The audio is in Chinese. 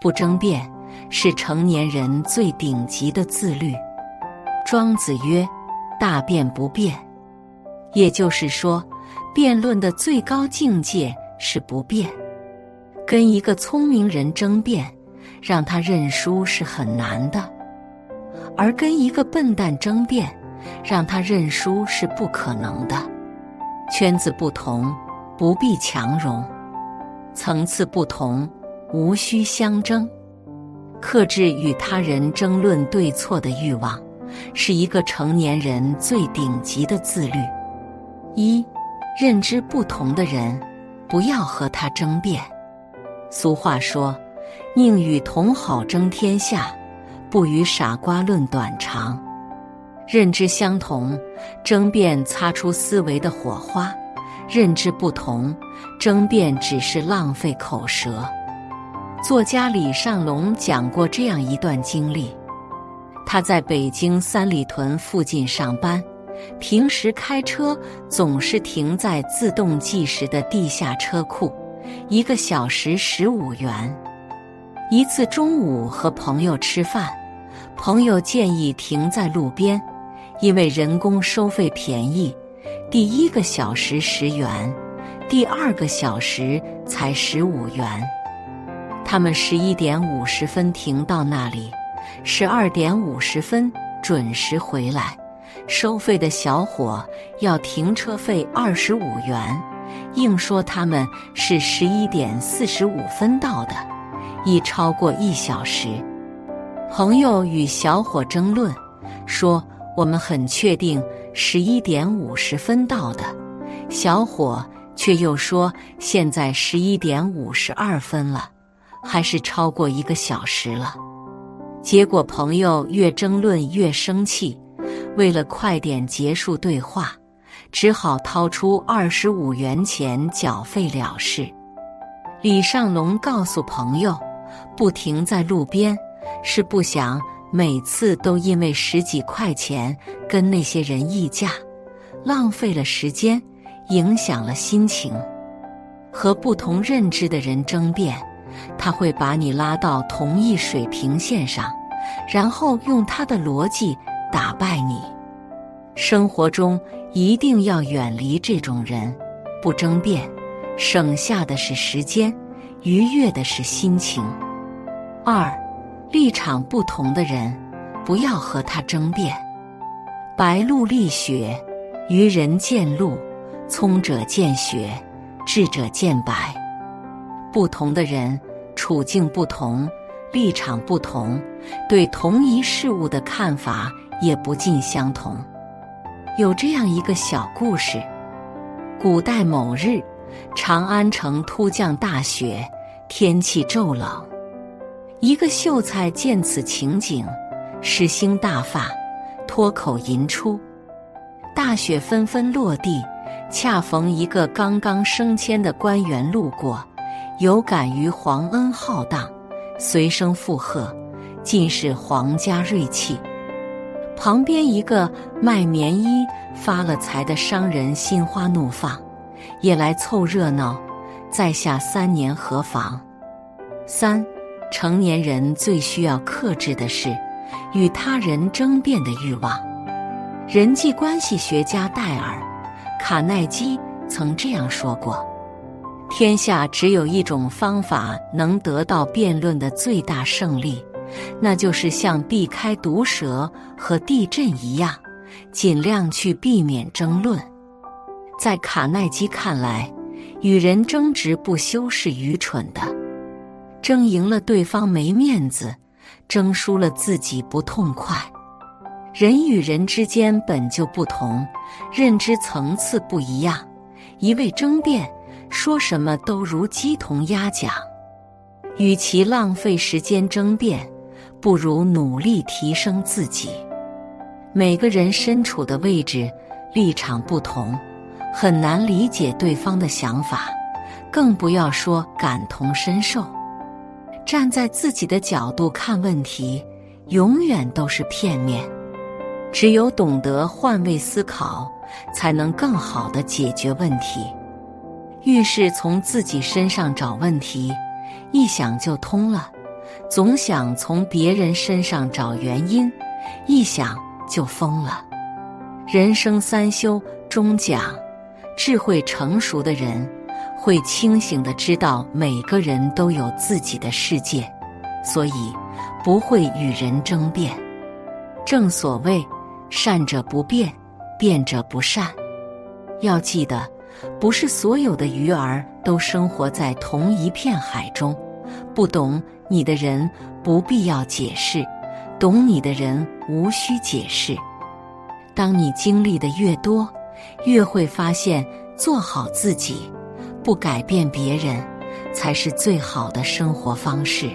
不争辩是成年人最顶级的自律。庄子曰：“大辩不辩。”也就是说，辩论的最高境界是不辩。跟一个聪明人争辩，让他认输是很难的；而跟一个笨蛋争辩，让他认输是不可能的。圈子不同，不必强融；层次不同，无需相争。克制与他人争论对错的欲望，是一个成年人最顶级的自律。一，认知不同的人，不要和他争辩。俗话说：“宁与同好争天下，不与傻瓜论短长。”认知相同，争辩擦出思维的火花；认知不同，争辩只是浪费口舌。作家李尚龙讲过这样一段经历：他在北京三里屯附近上班，平时开车总是停在自动计时的地下车库，一个小时十五元。一次中午和朋友吃饭，朋友建议停在路边。因为人工收费便宜，第一个小时十元，第二个小时才十五元。他们十一点五十分停到那里，十二点五十分准时回来。收费的小伙要停车费二十五元，硬说他们是十一点四十五分到的，已超过一小时。朋友与小伙争论，说。我们很确定十一点五十分到的，小伙却又说现在十一点五十二分了，还是超过一个小时了。结果朋友越争论越生气，为了快点结束对话，只好掏出二十五元钱缴费了事。李尚龙告诉朋友，不停在路边是不想。每次都因为十几块钱跟那些人议价，浪费了时间，影响了心情。和不同认知的人争辩，他会把你拉到同一水平线上，然后用他的逻辑打败你。生活中一定要远离这种人，不争辩，省下的是时间，愉悦的是心情。二。立场不同的人，不要和他争辩。白露立雪，愚人见露，聪者见雪，智者见白。不同的人，处境不同，立场不同，对同一事物的看法也不尽相同。有这样一个小故事：古代某日，长安城突降大雪，天气骤冷。一个秀才见此情景，诗兴大发，脱口吟出：“大雪纷纷落地，恰逢一个刚刚升迁的官员路过，有感于皇恩浩荡，随声附和，尽是皇家锐气。”旁边一个卖棉衣发了财的商人心花怒放，也来凑热闹，在下三年何妨？三。成年人最需要克制的是与他人争辩的欲望。人际关系学家戴尔·卡耐基曾这样说过：“天下只有一种方法能得到辩论的最大胜利，那就是像避开毒蛇和地震一样，尽量去避免争论。”在卡耐基看来，与人争执不休是愚蠢的。争赢了对方没面子，争输了自己不痛快。人与人之间本就不同，认知层次不一样，一味争辩，说什么都如鸡同鸭讲。与其浪费时间争辩，不如努力提升自己。每个人身处的位置、立场不同，很难理解对方的想法，更不要说感同身受。站在自己的角度看问题，永远都是片面。只有懂得换位思考，才能更好的解决问题。遇事从自己身上找问题，一想就通了，总想从别人身上找原因，一想就疯了。人生三修中讲，智慧成熟的人会清醒的知道每个人都有自己的世界，所以不会与人争辩。正所谓，善者不辩，辩者不善。要记得，不是所有的鱼儿都生活在同一片海中。不懂你的人不必要解释，懂你的人无需解释。当你经历的越多，越会发现做好自己，不改变别人，才是最好的生活方式。